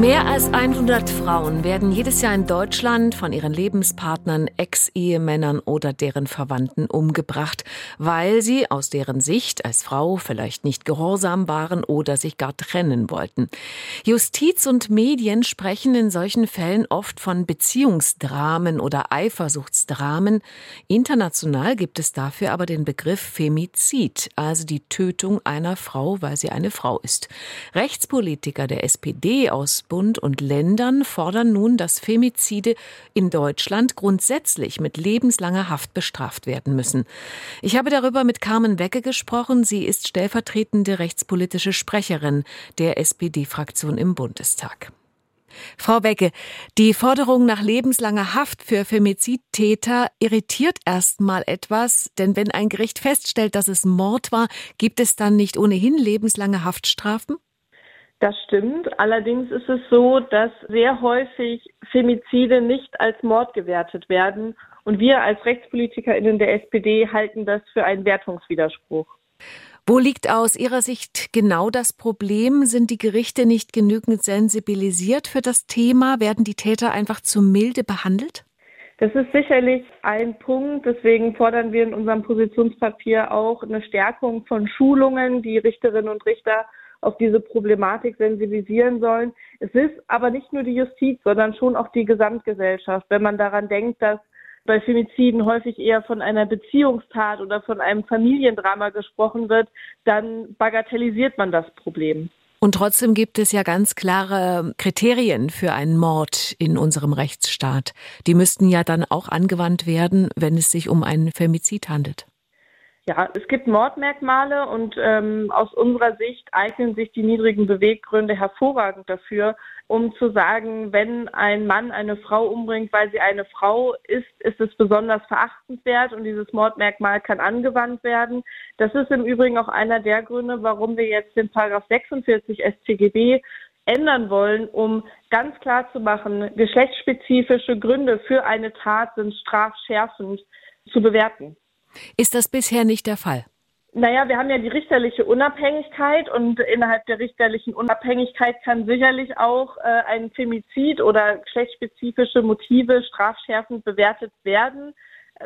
Mehr als 100 Frauen werden jedes Jahr in Deutschland von ihren Lebenspartnern, Ex-Ehemännern oder deren Verwandten umgebracht, weil sie aus deren Sicht als Frau vielleicht nicht gehorsam waren oder sich gar trennen wollten. Justiz und Medien sprechen in solchen Fällen oft von Beziehungsdramen oder Eifersuchtsdramen. International gibt es dafür aber den Begriff Femizid, also die Tötung einer Frau, weil sie eine Frau ist. Rechtspolitiker der SPD aus Bund und Ländern fordern nun, dass Femizide in Deutschland grundsätzlich mit lebenslanger Haft bestraft werden müssen. Ich habe darüber mit Carmen Wecke gesprochen. Sie ist stellvertretende rechtspolitische Sprecherin der SPD-Fraktion im Bundestag. Frau Wecke, die Forderung nach lebenslanger Haft für Femizidtäter irritiert erstmal etwas, denn wenn ein Gericht feststellt, dass es Mord war, gibt es dann nicht ohnehin lebenslange Haftstrafen? Das stimmt. Allerdings ist es so, dass sehr häufig Femizide nicht als Mord gewertet werden. Und wir als RechtspolitikerInnen der SPD halten das für einen Wertungswiderspruch. Wo liegt aus Ihrer Sicht genau das Problem? Sind die Gerichte nicht genügend sensibilisiert für das Thema? Werden die Täter einfach zu milde behandelt? Das ist sicherlich ein Punkt. Deswegen fordern wir in unserem Positionspapier auch eine Stärkung von Schulungen, die Richterinnen und Richter auf diese Problematik sensibilisieren sollen. Es ist aber nicht nur die Justiz, sondern schon auch die Gesamtgesellschaft. Wenn man daran denkt, dass bei Femiziden häufig eher von einer Beziehungstat oder von einem Familiendrama gesprochen wird, dann bagatellisiert man das Problem. Und trotzdem gibt es ja ganz klare Kriterien für einen Mord in unserem Rechtsstaat. Die müssten ja dann auch angewandt werden, wenn es sich um einen Femizid handelt. Ja, es gibt Mordmerkmale und ähm, aus unserer Sicht eignen sich die niedrigen Beweggründe hervorragend dafür, um zu sagen, wenn ein Mann eine Frau umbringt, weil sie eine Frau ist, ist es besonders verachtenswert und dieses Mordmerkmal kann angewandt werden. Das ist im Übrigen auch einer der Gründe, warum wir jetzt den Paragraph 46 StGB ändern wollen, um ganz klar zu machen, geschlechtsspezifische Gründe für eine Tat sind strafschärfend zu bewerten. Ist das bisher nicht der Fall? Naja, wir haben ja die richterliche Unabhängigkeit und innerhalb der richterlichen Unabhängigkeit kann sicherlich auch äh, ein Femizid oder geschlechtsspezifische Motive strafschärfend bewertet werden.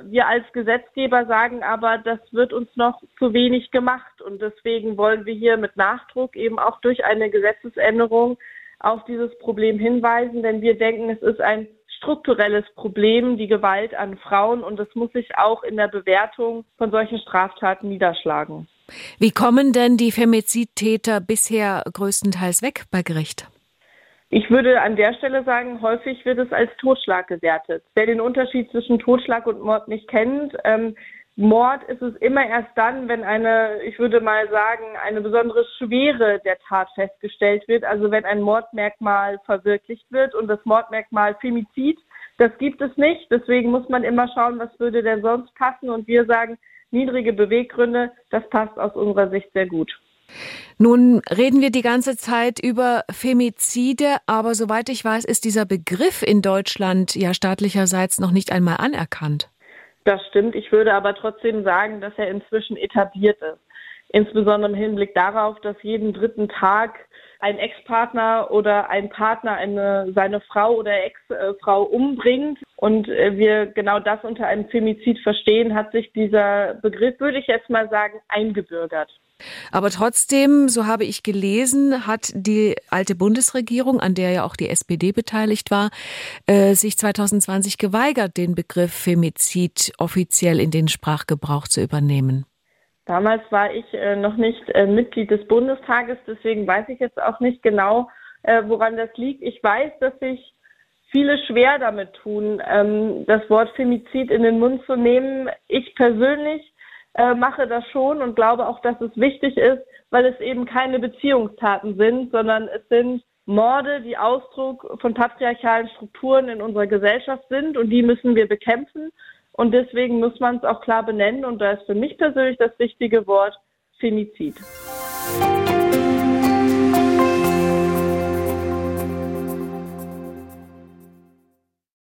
Wir als Gesetzgeber sagen aber, das wird uns noch zu wenig gemacht und deswegen wollen wir hier mit Nachdruck eben auch durch eine Gesetzesänderung auf dieses Problem hinweisen, denn wir denken, es ist ein strukturelles Problem, die Gewalt an Frauen und das muss sich auch in der Bewertung von solchen Straftaten niederschlagen. Wie kommen denn die Femizidtäter bisher größtenteils weg bei Gericht? Ich würde an der Stelle sagen, häufig wird es als Totschlag gewertet. Wer den Unterschied zwischen Totschlag und Mord nicht kennt, ähm, Mord ist es immer erst dann, wenn eine, ich würde mal sagen, eine besondere Schwere der Tat festgestellt wird. Also wenn ein Mordmerkmal verwirklicht wird und das Mordmerkmal Femizid, das gibt es nicht. Deswegen muss man immer schauen, was würde denn sonst passen. Und wir sagen, niedrige Beweggründe, das passt aus unserer Sicht sehr gut. Nun reden wir die ganze Zeit über Femizide, aber soweit ich weiß, ist dieser Begriff in Deutschland ja staatlicherseits noch nicht einmal anerkannt. Das stimmt. Ich würde aber trotzdem sagen, dass er inzwischen etabliert ist. Insbesondere im Hinblick darauf, dass jeden dritten Tag ein Ex-Partner oder ein Partner eine, seine Frau oder Ex-Frau umbringt und äh, wir genau das unter einem Femizid verstehen, hat sich dieser Begriff, würde ich jetzt mal sagen, eingebürgert. Aber trotzdem, so habe ich gelesen, hat die alte Bundesregierung, an der ja auch die SPD beteiligt war, äh, sich 2020 geweigert, den Begriff Femizid offiziell in den Sprachgebrauch zu übernehmen. Damals war ich äh, noch nicht äh, Mitglied des Bundestages, deswegen weiß ich jetzt auch nicht genau, woran das liegt. Ich weiß, dass sich viele schwer damit tun, ähm, das Wort Femizid in den Mund zu nehmen. Ich persönlich äh, mache das schon und glaube auch, dass es wichtig ist, weil es eben keine Beziehungstaten sind, sondern es sind Morde, die Ausdruck von patriarchalen Strukturen in unserer Gesellschaft sind und die müssen wir bekämpfen. Und deswegen muss man es auch klar benennen. Und da ist für mich persönlich das richtige Wort Femizid. Musik